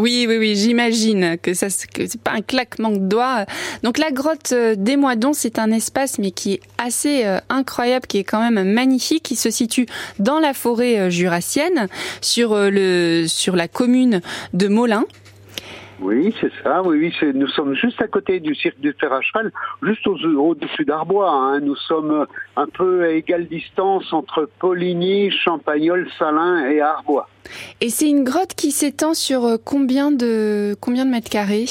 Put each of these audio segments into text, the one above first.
Oui, oui, oui, j'imagine que ça, que c'est pas un claquement de doigts. Donc la grotte euh, des Moidons, c'est un espace, mais qui est assez euh, incroyable, qui est quand même magnifique, qui se situe dans la forêt euh, jurassienne, sur le, sur la commune de Molin. Oui, c'est ça. Oui, oui, nous sommes juste à côté du cirque du fer à cheval, juste au-dessus d'Arbois. Hein. Nous sommes un peu à égale distance entre Poligny, Champagnol, Salins et Arbois. Et c'est une grotte qui s'étend sur euh, combien de, combien de mètres carrés?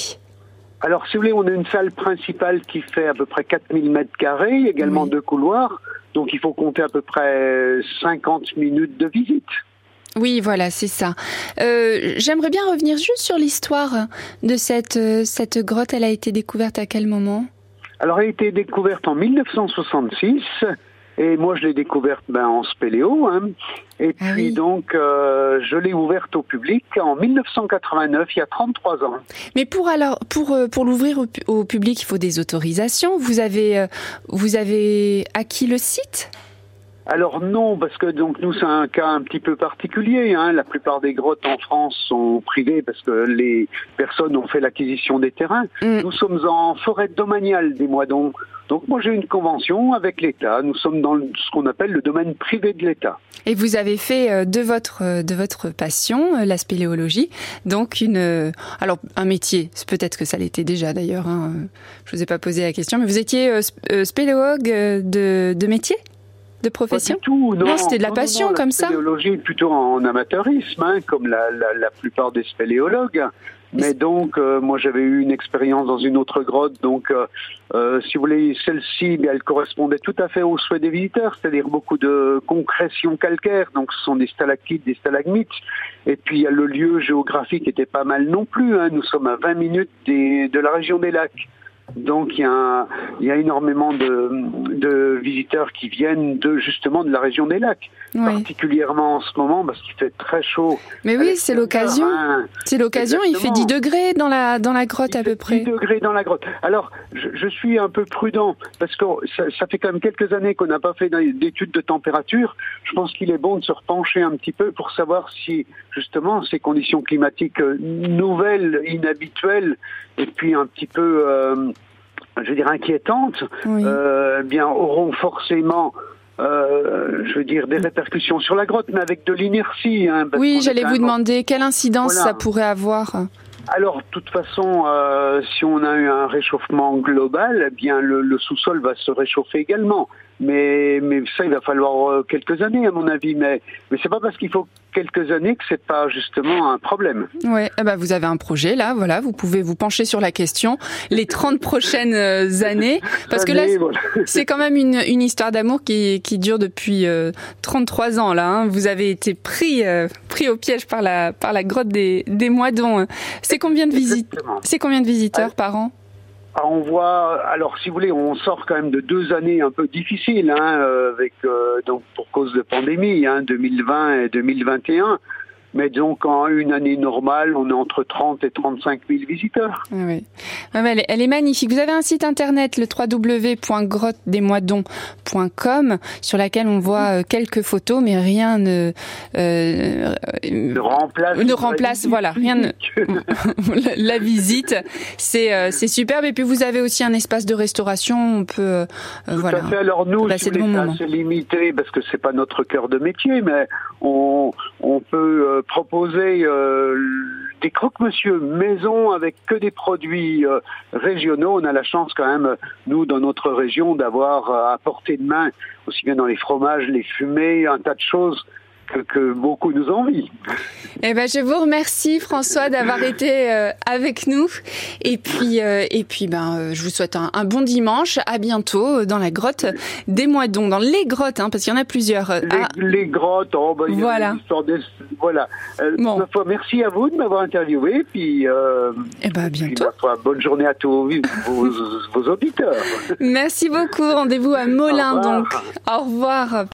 Alors, si vous voulez, on a une salle principale qui fait à peu près 4000 mètres carrés, également deux couloirs. Donc, il faut compter à peu près 50 minutes de visite. Oui, voilà, c'est ça. Euh, j'aimerais bien revenir juste sur l'histoire de cette, euh, cette grotte. Elle a été découverte à quel moment? Alors, elle a été découverte en 1966. Et moi, je l'ai découverte ben, en spéléo. Hein. Et ah puis donc, euh, je l'ai ouverte au public en 1989, il y a 33 ans. Mais pour alors, pour pour l'ouvrir au, public, il faut des autorisations. Vous avez vous avez acquis le site? Alors non, parce que donc nous c'est un cas un petit peu particulier. Hein. La plupart des grottes en France sont privées parce que les personnes ont fait l'acquisition des terrains. Mm. Nous sommes en forêt domaniale des Moidons. Donc moi j'ai une convention avec l'État. Nous sommes dans ce qu'on appelle le domaine privé de l'État. Et vous avez fait euh, de votre euh, de votre passion, euh, la spéléologie, donc une alors un métier. Peut-être que ça l'était déjà d'ailleurs. Hein. Je vous ai pas posé la question, mais vous étiez spéléologue de, de métier? De profession Pas du tout, non. c'était de la passion comme ça. La spéléologie plutôt en amateurisme, hein, comme la, la, plupart des spéléologues. Mais donc, euh, moi, j'avais eu une expérience dans une autre grotte. Donc, euh, euh, si vous voulez, celle-ci, elle correspondait tout à fait aux souhaits des visiteurs, c'est-à-dire beaucoup de concrétions calcaires. Donc, ce sont des stalactites, des stalagmites. Et puis, le lieu géographique était pas mal non plus. Hein. Nous sommes à 20 minutes des, de la région des lacs. Donc il y a, il y a énormément de, de, visiteurs qui viennent de justement de la région des lacs, particulièrement en ce moment parce qu'il fait très chaud. Mais oui, c'est l'occasion. Hein. C'est l'occasion. Il fait 10 degrés dans la dans la grotte à peu près. 10 degrés dans la grotte. Alors je, je suis un peu prudent parce que ça, ça fait quand même quelques années qu'on n'a pas fait d'études de température. Je pense qu'il est bon de se repencher un petit peu pour savoir si justement ces conditions climatiques nouvelles, inhabituelles, et puis un petit peu euh, je veux dire, inquiétantes, euh, bien auront forcément euh, je veux dire, des répercussions sur la grotte, mais avec de l'inertie. Hein, oui, j'allais vous demander quelle incidence ça pourrait avoir. Alors, de toute façon, euh, si on a eu un réchauffement global, eh bien le, le sous-sol va se réchauffer également. Mais, mais ça, il va falloir euh, quelques années, à mon avis. Mais, mais c'est pas parce qu'il faut quelques années que c'est pas justement un problème. Ouais, eh ben vous avez un projet là, voilà, vous pouvez vous pencher sur la question les 30 prochaines euh, années parce que là c'est quand même une, une histoire d'amour qui, qui dure depuis 33 ans là, hein. vous avez été pris pris au piège par la par la grotte des des Moidons. C'est combien de visites C'est combien de visiteurs par an? Ah, on voit, alors si vous voulez, on sort quand même de deux années un peu difficiles, hein, avec euh, donc pour cause de pandémie, hein, 2020 et 2021. Mais donc, en une année normale, on est entre 30 et 35 000 visiteurs. Ah oui. elle, est, elle, est, magnifique. Vous avez un site internet, le www.grottedesmoidons.com, sur laquelle on voit euh, quelques photos, mais rien ne, euh, ne remplace, ne remplace voilà, rien ne, la visite. C'est euh, c'est superbe. Et puis, vous avez aussi un espace de restauration. On peut, euh, voilà. Fait. Alors, nous, c'est limité parce que c'est pas notre cœur de métier, mais on, on peut euh, proposer euh, des croque-monsieur maison avec que des produits euh, régionaux. On a la chance quand même, nous, dans notre région, d'avoir à portée de main, aussi bien dans les fromages, les fumées, un tas de choses que, beaucoup nous envient. Eh ben, je vous remercie François d'avoir été euh, avec nous. Et puis, euh, et puis, ben, euh, je vous souhaite un, bon dimanche. À bientôt dans la grotte des Moidons, dans les grottes, hein, parce qu'il y en a plusieurs. Les, grottes, oh, ben, voilà. voilà. Bon. merci à vous de m'avoir interviewé. Puis, eh ben, à bientôt. bonne journée à tous vos, vos auditeurs. Merci beaucoup. Rendez-vous à Molin, donc. Au revoir.